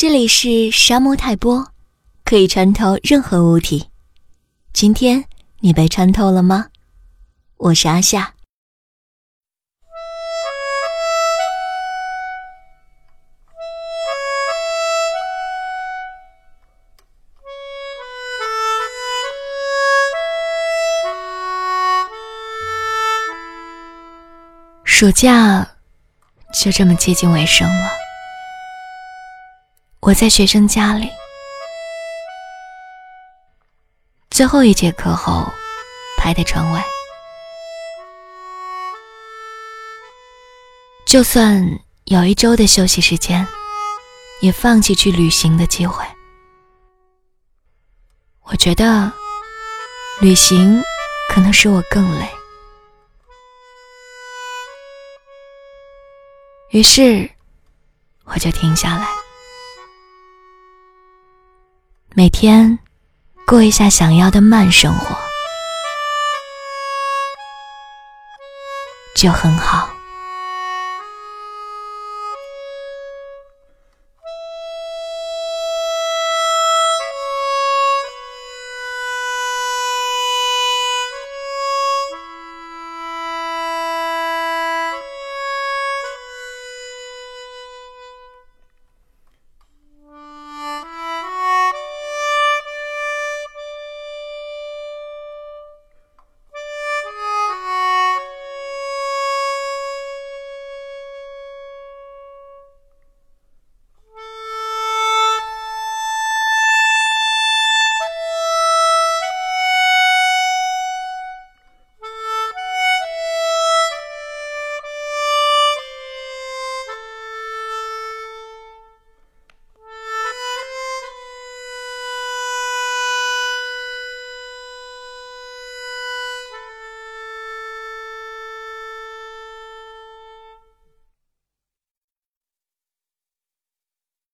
这里是沙漠泰波，可以穿透任何物体。今天你被穿透了吗？我是阿夏。暑假就这么接近尾声了。我在学生家里，最后一节课后排在窗外。就算有一周的休息时间，也放弃去旅行的机会。我觉得旅行可能使我更累，于是我就停下来。每天过一下想要的慢生活，就很好。